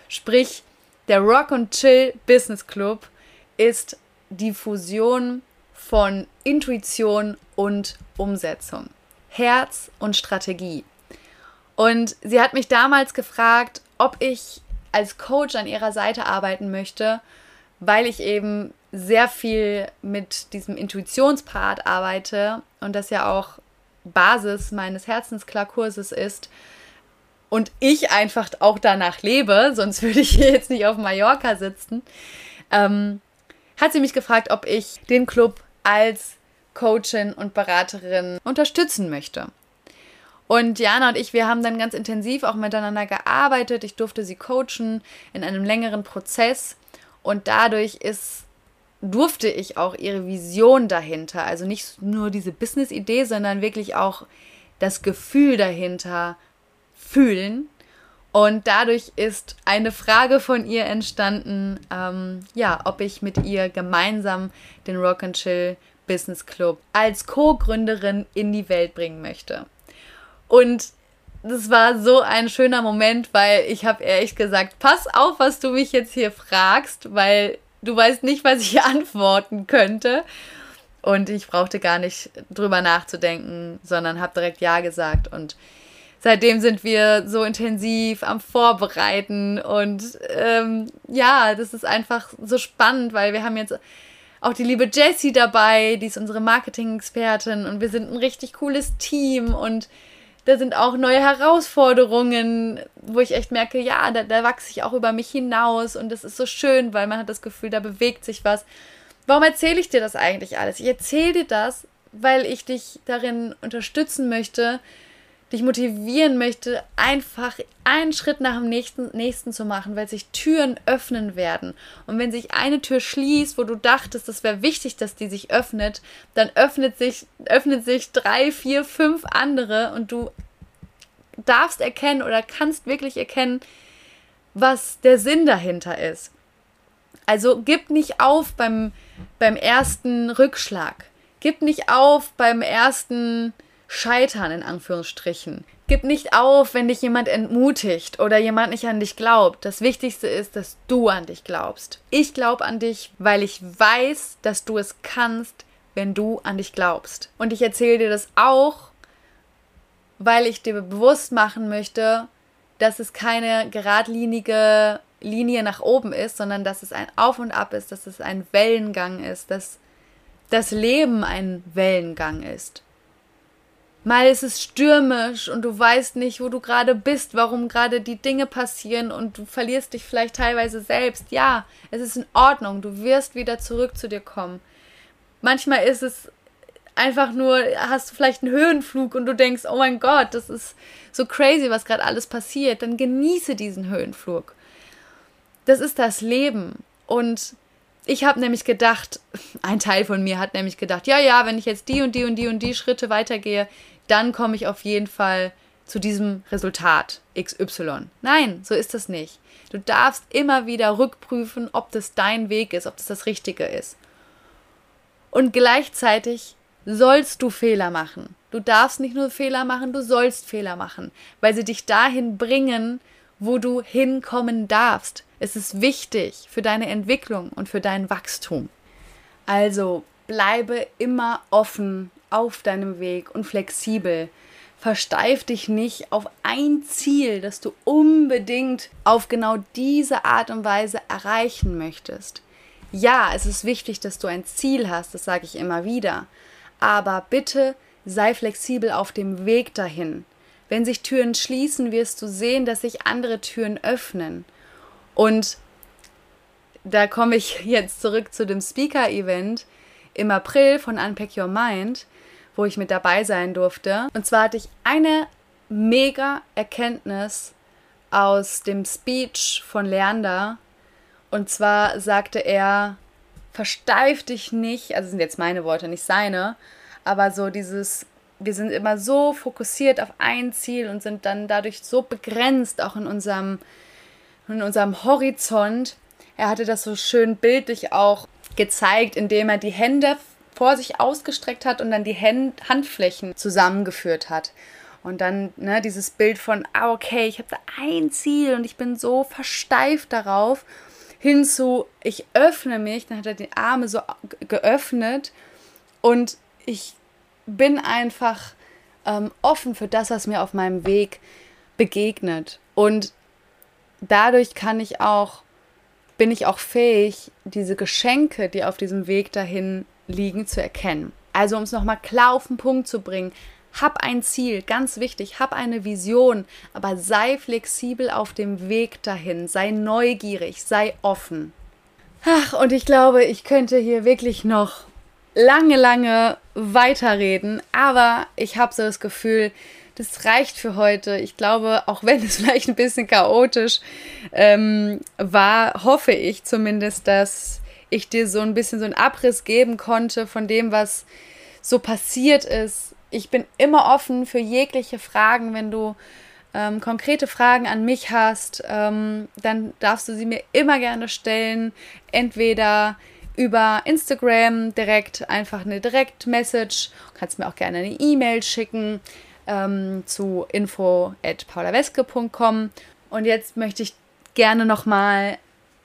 [SPEAKER 1] Sprich, der Rock and Chill Business Club ist die Fusion von Intuition und Umsetzung, Herz und Strategie. Und sie hat mich damals gefragt, ob ich als Coach an ihrer Seite arbeiten möchte, weil ich eben sehr viel mit diesem Intuitionspart arbeite und das ja auch Basis meines Herzensklarkurses ist und ich einfach auch danach lebe, sonst würde ich hier jetzt nicht auf Mallorca sitzen, ähm, hat sie mich gefragt, ob ich den Club als Coachin und Beraterin unterstützen möchte. Und Jana und ich, wir haben dann ganz intensiv auch miteinander gearbeitet. Ich durfte sie coachen in einem längeren Prozess und dadurch ist durfte ich auch ihre Vision dahinter, also nicht nur diese Business-Idee, sondern wirklich auch das Gefühl dahinter fühlen. Und dadurch ist eine Frage von ihr entstanden, ähm, ja, ob ich mit ihr gemeinsam den Rock and Chill Business Club als Co-Gründerin in die Welt bringen möchte. Und das war so ein schöner Moment, weil ich habe ehrlich gesagt, pass auf, was du mich jetzt hier fragst, weil du weißt nicht, was ich antworten könnte. Und ich brauchte gar nicht drüber nachzudenken, sondern habe direkt Ja gesagt. Und seitdem sind wir so intensiv am Vorbereiten. Und ähm, ja, das ist einfach so spannend, weil wir haben jetzt auch die liebe Jessie dabei, die ist unsere Marketing-Expertin. Und wir sind ein richtig cooles Team. Und da sind auch neue Herausforderungen, wo ich echt merke, ja, da, da wachse ich auch über mich hinaus und das ist so schön, weil man hat das Gefühl, da bewegt sich was. Warum erzähle ich dir das eigentlich alles? Ich erzähle dir das, weil ich dich darin unterstützen möchte, dich motivieren möchte, einfach einen Schritt nach dem nächsten, nächsten zu machen, weil sich Türen öffnen werden. Und wenn sich eine Tür schließt, wo du dachtest, das wäre wichtig, dass die sich öffnet, dann öffnet sich, öffnet sich drei, vier, fünf andere und du darfst erkennen oder kannst wirklich erkennen, was der Sinn dahinter ist. Also gib nicht auf beim, beim ersten Rückschlag. Gib nicht auf beim ersten Scheitern in Anführungsstrichen. Gib nicht auf, wenn dich jemand entmutigt oder jemand nicht an dich glaubt. Das Wichtigste ist, dass du an dich glaubst. Ich glaube an dich, weil ich weiß, dass du es kannst, wenn du an dich glaubst. Und ich erzähle dir das auch, weil ich dir bewusst machen möchte, dass es keine geradlinige Linie nach oben ist, sondern dass es ein Auf und Ab ist, dass es ein Wellengang ist, dass das Leben ein Wellengang ist. Mal ist es stürmisch und du weißt nicht, wo du gerade bist, warum gerade die Dinge passieren und du verlierst dich vielleicht teilweise selbst. Ja, es ist in Ordnung, du wirst wieder zurück zu dir kommen. Manchmal ist es einfach nur, hast du vielleicht einen Höhenflug und du denkst, oh mein Gott, das ist so crazy, was gerade alles passiert. Dann genieße diesen Höhenflug. Das ist das Leben. Und ich habe nämlich gedacht, ein Teil von mir hat nämlich gedacht, ja, ja, wenn ich jetzt die und die und die und die Schritte weitergehe, dann komme ich auf jeden Fall zu diesem Resultat XY. Nein, so ist das nicht. Du darfst immer wieder rückprüfen, ob das dein Weg ist, ob das das Richtige ist. Und gleichzeitig sollst du Fehler machen. Du darfst nicht nur Fehler machen, du sollst Fehler machen, weil sie dich dahin bringen, wo du hinkommen darfst. Es ist wichtig für deine Entwicklung und für dein Wachstum. Also bleibe immer offen auf deinem Weg und flexibel. Versteif dich nicht auf ein Ziel, das du unbedingt auf genau diese Art und Weise erreichen möchtest. Ja, es ist wichtig, dass du ein Ziel hast, das sage ich immer wieder. Aber bitte sei flexibel auf dem Weg dahin. Wenn sich Türen schließen, wirst du sehen, dass sich andere Türen öffnen. Und da komme ich jetzt zurück zu dem Speaker-Event im April von Unpack Your Mind, wo ich mit dabei sein durfte. Und zwar hatte ich eine mega Erkenntnis aus dem Speech von Leander. Und zwar sagte er, versteif dich nicht, also sind jetzt meine Worte, nicht seine, aber so dieses, wir sind immer so fokussiert auf ein Ziel und sind dann dadurch so begrenzt, auch in unserem, in unserem Horizont. Er hatte das so schön bildlich auch gezeigt, indem er die Hände vor sich ausgestreckt hat und dann die Hand Handflächen zusammengeführt hat. Und dann ne, dieses Bild von, ah, okay, ich habe da ein Ziel und ich bin so versteift darauf, hinzu, ich öffne mich, dann hat er die Arme so geöffnet und ich bin einfach ähm, offen für das, was mir auf meinem Weg begegnet. Und dadurch kann ich auch, bin ich auch fähig, diese Geschenke, die auf diesem Weg dahin liegen, zu erkennen. Also um es nochmal klar auf den Punkt zu bringen, hab ein Ziel, ganz wichtig, hab eine Vision, aber sei flexibel auf dem Weg dahin, sei neugierig, sei offen. Ach, und ich glaube, ich könnte hier wirklich noch lange, lange weiterreden, aber ich habe so das Gefühl, das reicht für heute. Ich glaube, auch wenn es vielleicht ein bisschen chaotisch ähm, war, hoffe ich zumindest, dass ich dir so ein bisschen so einen Abriss geben konnte von dem, was so passiert ist ich bin immer offen für jegliche Fragen. Wenn du ähm, konkrete Fragen an mich hast, ähm, dann darfst du sie mir immer gerne stellen. Entweder über Instagram direkt einfach eine Direct-Message. Du kannst mir auch gerne eine E-Mail schicken ähm, zu info.paulaweske.com. Und jetzt möchte ich gerne nochmal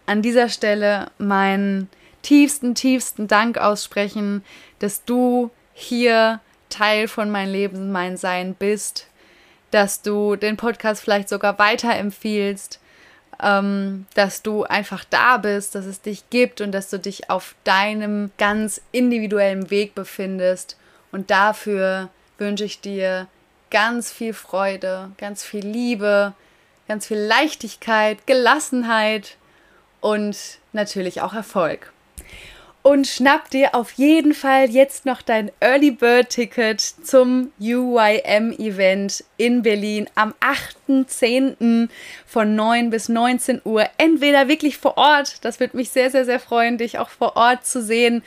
[SPEAKER 1] an dieser Stelle meinen tiefsten, tiefsten Dank aussprechen, dass du hier Teil von meinem Leben, mein Sein bist, dass du den Podcast vielleicht sogar weiterempfiehlst, ähm, dass du einfach da bist, dass es dich gibt und dass du dich auf deinem ganz individuellen Weg befindest. Und dafür wünsche ich dir ganz viel Freude, ganz viel Liebe, ganz viel Leichtigkeit, Gelassenheit und natürlich auch Erfolg und schnapp dir auf jeden Fall jetzt noch dein Early Bird Ticket zum UYM Event in Berlin am 8.10. von 9 bis 19 Uhr. Entweder wirklich vor Ort, das würde mich sehr, sehr, sehr freuen, dich auch vor Ort zu sehen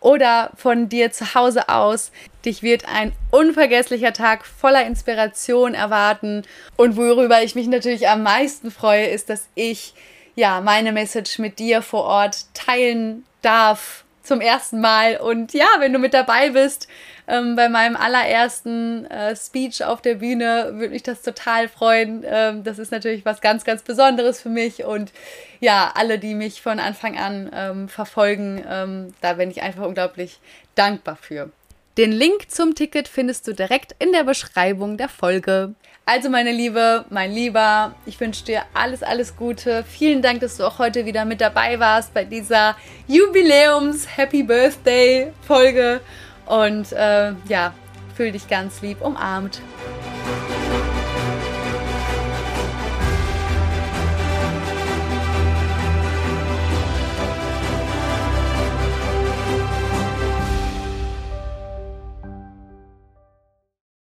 [SPEAKER 1] oder von dir zu Hause aus. Dich wird ein unvergesslicher Tag voller Inspiration erwarten. Und worüber ich mich natürlich am meisten freue, ist, dass ich ja meine Message mit dir vor Ort teilen darf zum ersten Mal. Und ja, wenn du mit dabei bist ähm, bei meinem allerersten äh, Speech auf der Bühne, würde mich das total freuen. Ähm, das ist natürlich was ganz, ganz Besonderes für mich. Und ja, alle, die mich von Anfang an ähm, verfolgen, ähm, da bin ich einfach unglaublich dankbar für. Den Link zum Ticket findest du direkt in der Beschreibung der Folge. Also meine Liebe, mein Lieber, ich wünsche dir alles, alles Gute. Vielen Dank, dass du auch heute wieder mit dabei warst bei dieser Jubiläums Happy Birthday Folge. Und äh, ja, fühl dich ganz lieb umarmt.